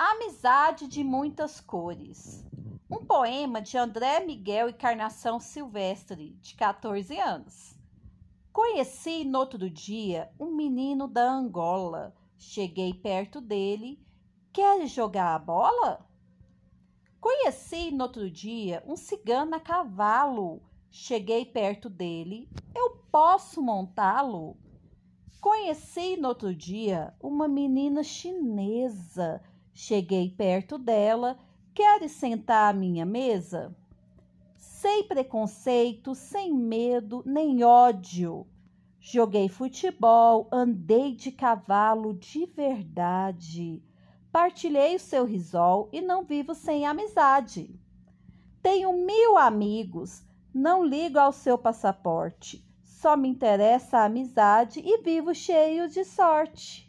Amizade de muitas cores. Um poema de André Miguel Encarnação Silvestre, de 14 anos. Conheci no outro dia um menino da Angola. Cheguei perto dele. Quer jogar a bola? Conheci no outro dia um cigano a cavalo. Cheguei perto dele. Eu posso montá-lo? Conheci no outro dia uma menina chinesa. Cheguei perto dela. Queres sentar à minha mesa? Sem preconceito, sem medo, nem ódio. Joguei futebol, andei de cavalo de verdade. Partilhei o seu risol e não vivo sem amizade. Tenho mil amigos, não ligo ao seu passaporte. Só me interessa a amizade e vivo cheio de sorte.